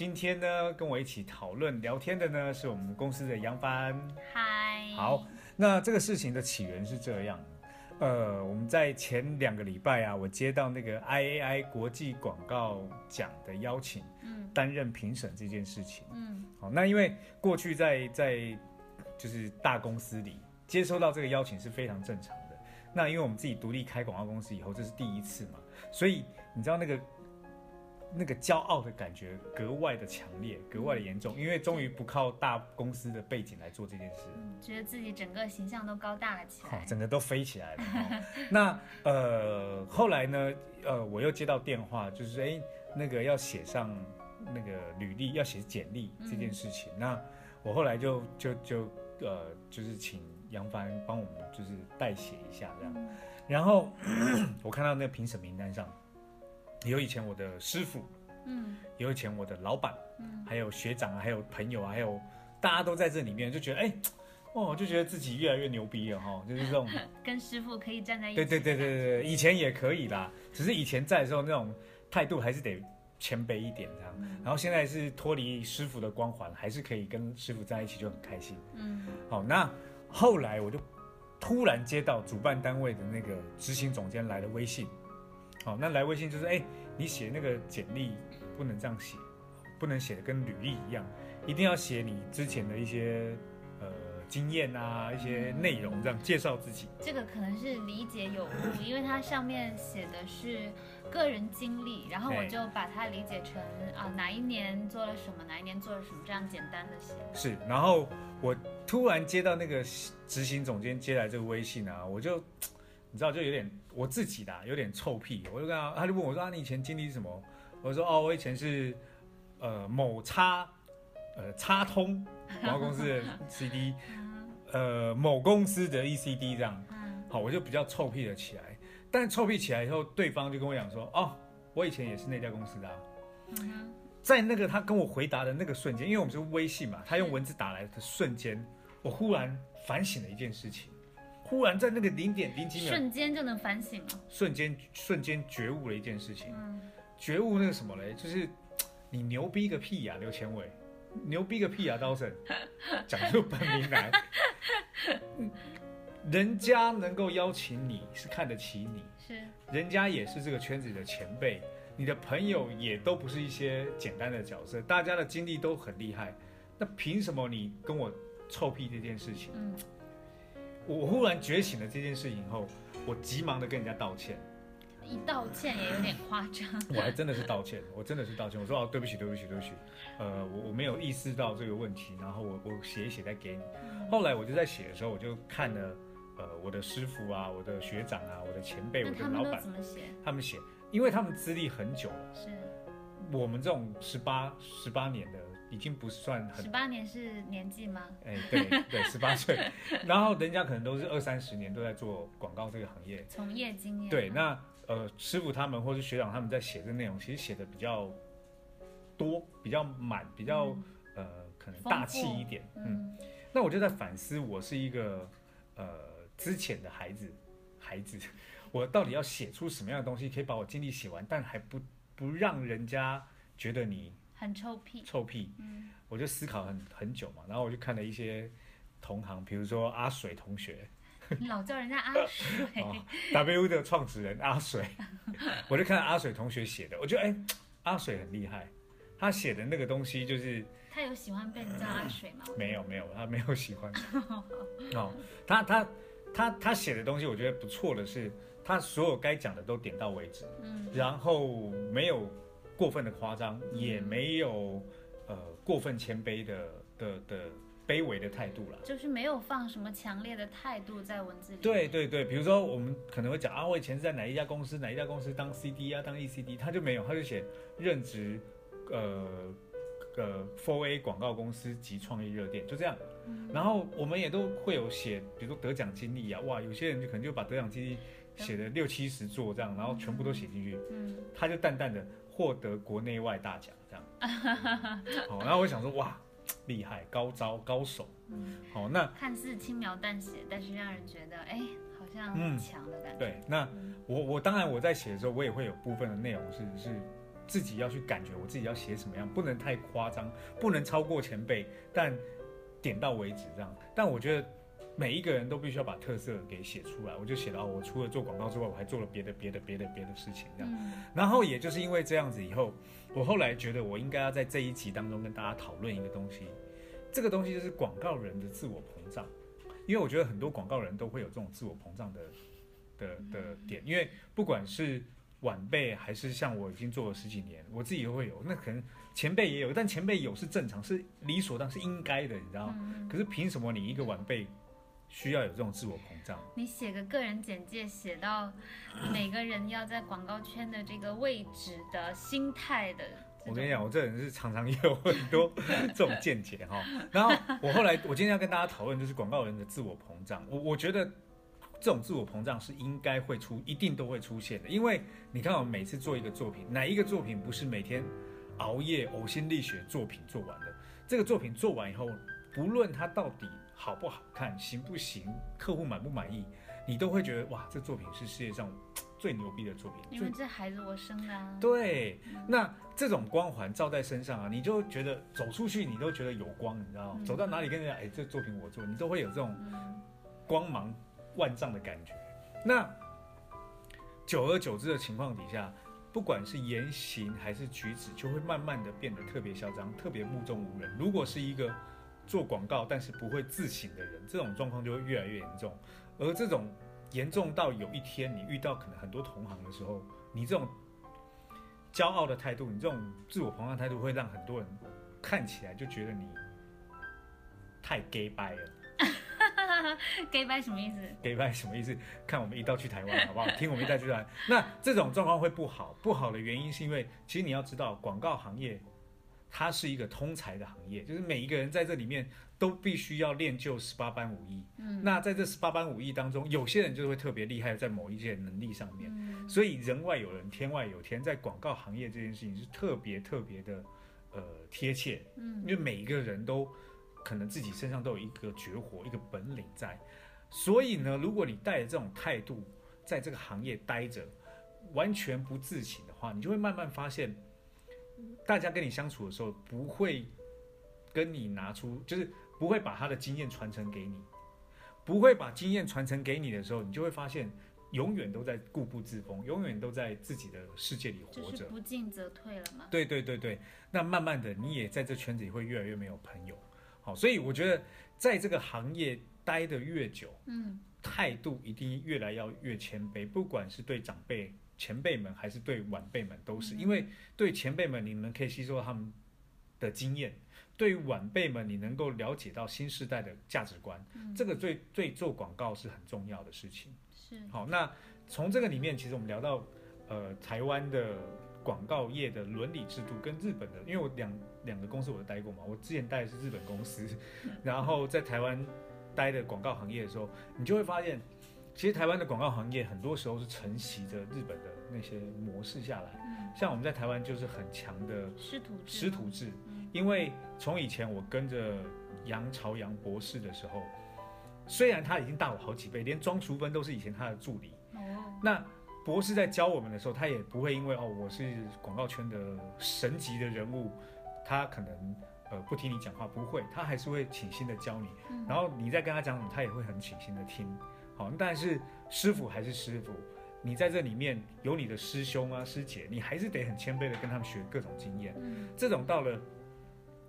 今天呢，跟我一起讨论聊天的呢，是我们公司的杨帆。嗨，好，那这个事情的起源是这样，呃，我们在前两个礼拜啊，我接到那个 IAI 国际广告奖的邀请，嗯担任评审这件事情。嗯好，那因为过去在在就是大公司里接收到这个邀请是非常正常的。那因为我们自己独立开广告公司以后，这是第一次嘛，所以你知道那个那个骄傲的感觉格外的强烈，格外的严重，因为终于不靠大公司的背景来做这件事。嗯，觉得自己整个形象都高大了起好，来。整个都飞起来了。哦 那呃，后来呢，呃，我又接到电话，就是哎，那个要写上那个履历，要写简历这件事情。那我后来就就就呃，就是请杨帆帮我们就是代写一下这样。嗯然后 我看到那个评审名单上，有以前我的师傅，嗯有以前我的老板，嗯还有学长啊，还有朋友啊，还有大家都在这里面，就觉得哎。哦，就觉得自己越来越牛逼了哈，就是这种 跟师傅可以站在一起。对对对对对，以前也可以啦，只是以前在的时候那种态度还是得谦卑一点这样。嗯然后现在是脱离师傅的光环，还是可以跟师傅在一起就很开心。嗯好，那后来我就突然接到主办单位的那个执行总监来的微信。好，那来微信就是哎，你写那个简历不能这样写，不能写的跟履历一样，一定要写你之前的一些呃经验啊，一些内容，这样介绍自己。这个可能是理解有误，因为它上面写的是个人经历，然后我就把它理解成啊哪一年做了什么，哪一年做了什么，这样简单的写。是，然后我突然接到那个执行总监接来这个微信啊，我就你知道就有点我自己的有点臭屁，我就跟他，他就问我说啊，你以前经历是什么？我说哦，我以前是呃某叉呃叉通广告公司的 CD，呃某公司的 ECD 这样，嗯。好，我就比较臭屁了起来。但臭屁起来以后，对方就跟我讲说，哦，我以前也是那家公司的、在那个他跟我回答的那个瞬间，因为我们是微信嘛，他用文字打来的瞬间，我忽然反省了一件事情，忽然在那个零点零哼，几秒，瞬间就能反省了。瞬间瞬间觉悟了一件事情，嗯。觉悟那个什么嘞，就是你牛逼个屁呀、刘前伟，牛逼个屁呀、刀神，讲出本名来，嗯人家能够邀请你是看得起你，是。人家也是这个圈子里的前辈，你的朋友也都不是一些简单的角色，大家的经历都很厉害，那凭什么你跟我臭屁这件事情？嗯我我忽然觉醒了这件事情以后，我急忙的跟人家道歉，一道歉也有点夸张。我还真的是道歉，我真的是道歉，我说哦对不起对不起对不起，呃我我没有意识到这个问题，然后我我写一写再给你。后来我就在写的时候，我就看了呃我的师傅啊，我的学长啊，我的前辈，我的老板，怎么写？他们写，因为他们资历很久了。是我们这种十八十八年的，已经不算很十八年是年纪吗？哎、对对，十八岁，然后人家可能都是二三十年都在做广告这个行业。从业经验。对，那呃师傅他们或是学长他们在写的内容，其实写的比较多，比较满，比较、嗯呃可能大气一点。嗯，嗯那我就在反思，我是一个呃之前的孩子，孩子，我到底要写出什么样的东西，可以把我经历写完，但还不不让人家觉得你很臭屁。臭屁。嗯我就思考很很久嘛，然后我就看了一些同行，比如说阿水同学，你老叫人家阿水。哦，W 的创始人阿水，我就看阿水同学写的，我觉得哎，阿水很厉害，他写的那个东西就是他有喜欢被人叫阿水吗？没有没有，他没有喜欢，哦，他他他他写的东西我觉得不错的是，他所有该讲的都点到为止，嗯然后没有过分的夸张，也没有呃过分谦卑的的的卑微的态度啦。就是没有放什么强烈的态度在文字里。对对对，比如说我们可能会讲啊，我以前是在哪一家公司，哪一家公司当 CD 啊，当 ECD，他就没有，他就写任职，呃呃 Four A 广告公司及创意热点，就这样。然后我们也都会有写，比如说得奖经历啊，哇，有些人就可能就把得奖经历写了六七十座这样，然后全部都写进去。嗯，他就淡淡的获得国内外大奖这样。好，然后我想说，哇，厉害，高招高手。嗯，好，那看似轻描淡写，但是让人觉得哎，好像强的感觉。对，那我我当然我在写的时候，我也会有部分的内容是是自己要去感觉我自己要写什么样，不能太夸张，不能超过前辈，但点到为止这样。但我觉得每一个人都必须要把特色给写出来，我就写了、哦、我除了做广告之外，我还做了别的别的别的别的事情这样。嗯。然后也就是因为这样子以后，我后来觉得我应该要在这一集当中跟大家讨论一个东西，这个东西就是广告人的自我膨胀，因为我觉得很多广告人都会有这种自我膨胀的的的点，因为不管是晚辈还是像我已经做了十几年，我自己也会有，那可能前辈也有，但前辈有是正常，是理所当然是应该的，你知道吗？嗯，可是凭什么你一个晚辈需要有这种自我膨胀？你写个个人简介，写到每个人要在广告圈的这个位置的心态的。我跟你讲，我这人是常常有很多这种见解哈。然后我后来，我今天要跟大家讨论就是广告人的自我膨胀。我我觉得这种自我膨胀是应该会出，一定都会出现的。因为你看，我每次做一个作品，哪一个作品不是每天熬夜呕心沥血作品做完的？这个作品做完以后，不论它到底好不好看、行不行、客户满不满意，你都会觉得哇，这作品是世界上最牛逼的作品。因为这孩子我生的啊。对，那这种光环照在身上啊，你就觉得走出去，你都觉得有光，你知道吗？嗯走到哪里跟人家，哎，这作品我做，你都会有这种嗯光芒万丈的感觉。那久而久之的情况底下，不管是言行还是举止，就会慢慢的变得特别嚣张，特别目中无人。如果是一个做广告但是不会自省的人，这种状况就会越来越严重。而这种严重到有一天你遇到可能很多同行的时候，你这种骄傲的态度，你这种自我膨胀的态度，会让很多人看起来就觉得你太 gay 掰了。gay 拜什么意思？gay 拜什么意思？看我们一道去台湾好不好？听我们一道去台湾。那这种状况会不好，不好的原因是因为，其实你要知道，广告行业它是一个通才的行业，就是每一个人在这里面都必须要练就十八般武艺。嗯那在这十八般武艺当中，有些人就会特别厉害在某一件能力上面。嗯所以人外有人，天外有天，在广告行业这件事情是特别特别的呃贴切，因嗯为每一个人都可能自己身上都有一个绝活、一个本领在。所以呢，如果你带着这种态度在这个行业待着，完全不自省的话，你就会慢慢发现，大家跟你相处的时候不会跟你拿出，就是不会把他的经验传承给你，不会把经验传承给你的时候，你就会发现，永远都在固步自封，永远都在自己的世界里活着。就是不进则退了嘛。对对对对，那慢慢的你也在这圈子里会越来越没有朋友。好，所以我觉得在这个行业待得越久，嗯态度一定越来要越谦卑，不管是对长辈、前辈们，还是对晚辈们，都是。嗯因为对前辈们，你们可以吸收他们的经验；对于晚辈们，你能够了解到新时代的价值观。嗯，这个最最做广告是很重要的事情。是好，那从这个里面，其实我们聊到呃台湾的广告业的伦理制度跟日本的，因为我两两个公司我都待过嘛，我之前待的是日本公司，然后在台湾待的广告行业的时候，你就会发现，其实台湾的广告行业很多时候是承袭着日本的那些模式下来，嗯像我们在台湾就是很强的师徒制师徒制，嗯因为从以前我跟着杨朝阳博士的时候，虽然他已经大我好几倍，连庄淑芬都是以前他的助理。哦那博士在教我们的时候，他也不会因为哦我是广告圈的神级的人物，他可能呃不听你讲话，不会，他还是会倾心的教你。嗯然后你再跟他讲什么，他也会很倾心的听。好，但是师傅还是师傅，你在这里面有你的师兄啊师姐，你还是得很谦卑的跟他们学各种经验。嗯这种到了，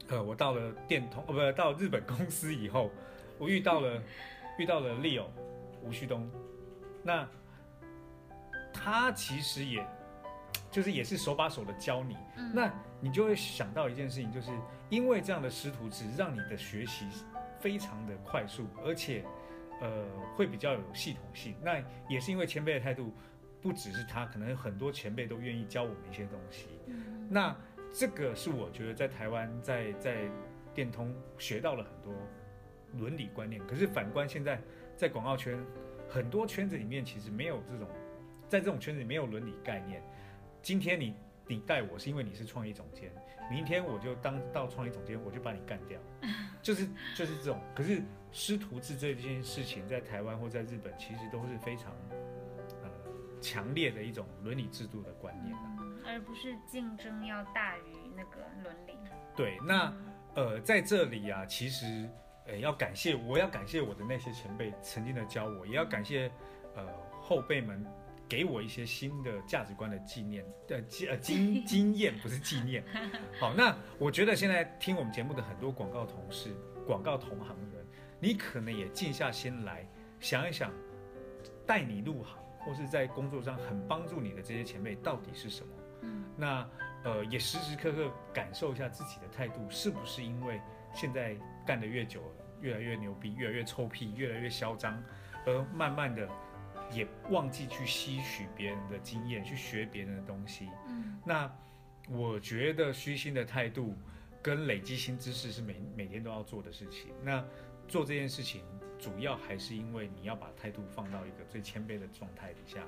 呃，我到了电通，呃，不，到日本公司以后，我遇到了遇到了 Leo 吴旭东，那他其实也就是也是手把手的教你，嗯那你就会想到一件事情，就是因为这样的师徒制，让你的学习非常的快速，而且呃会比较有系统性。那也是因为前辈的态度，不只是他，可能很多前辈都愿意教我们一些东西。嗯那这个是我觉得在台湾在在电通学到了很多伦理观念，可是反观现在在广告圈很多圈子里面其实没有这种，在这种圈子里没有伦理概念。今天你你带我是因为你是创意总监，明天我就当到创意总监我就把你干掉，就是就是这种。可是师徒制这件事情在台湾或在日本其实都是非常呃强烈的一种伦理制度的观念啊。而不是竞争要大于那个伦理。对，那呃，在这里啊，其实呃，要感谢，我要感谢我的那些前辈曾经的教我，也要感谢呃后辈们给我一些新的价值观的纪念的经呃经 经验，不是纪念。好，那我觉得现在听我们节目的很多广告同事、广告同行人，你可能也静下心来想一想，带你入行或是在工作上很帮助你的这些前辈到底是什么？那呃，也时时刻刻感受一下自己的态度，是不是因为现在干得越久，越来越牛逼，越来越臭屁，越来越嚣张，而慢慢的也忘记去吸取别人的经验，去学别人的东西。嗯，那我觉得虚心的态度跟累积新知识是每每天都要做的事情。那做这件事情，主要还是因为你要把态度放到一个最谦卑的状态底下，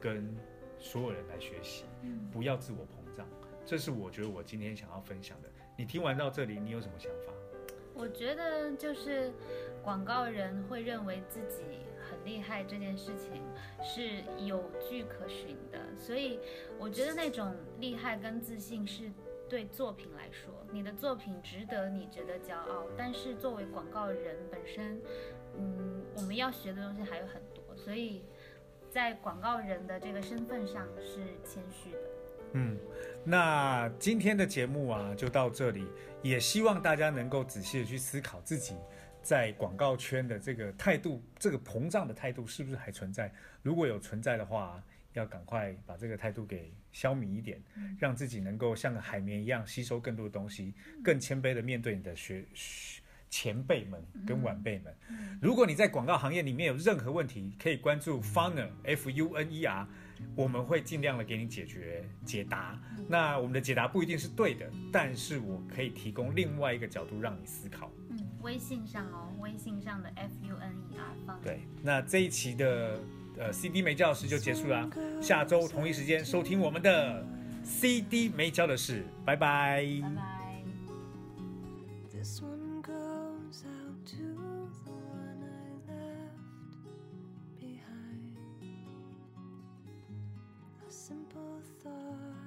跟。所有人来学习，不要自我膨胀，这是我觉得我今天想要分享的。你听完到这里，你有什么想法？我觉得就是广告人会认为自己很厉害这件事情是有据可循的，所以我觉得那种厉害跟自信是对作品来说，你的作品值得你觉得骄傲。但是作为广告人本身，嗯，我们要学的东西还有很多，所以。在广告人的这个身份上是谦虚的。嗯，那今天的节目啊就到这里，也希望大家能够仔细的去思考自己在广告圈的这个态度，这个膨胀的态度是不是还存在？如果有存在的话，要赶快把这个态度给消弭一点，让自己能够像个海绵一样吸收更多的东西，更谦卑的面对你的学。前辈们跟晚辈们，如果你在广告行业里面有任何问题，可以关注 Funer F U N E R，我们会尽量的给你解决解答。那我们的解答不一定是对的，但是我可以提供另外一个角度让你思考。微信上哦，微信上的 F U N E R 放。对，那这一期的呃 C D 没教的事就结束了，下周同一时间收听我们的 C D 没教的事，拜拜。拜拜。Simple thought.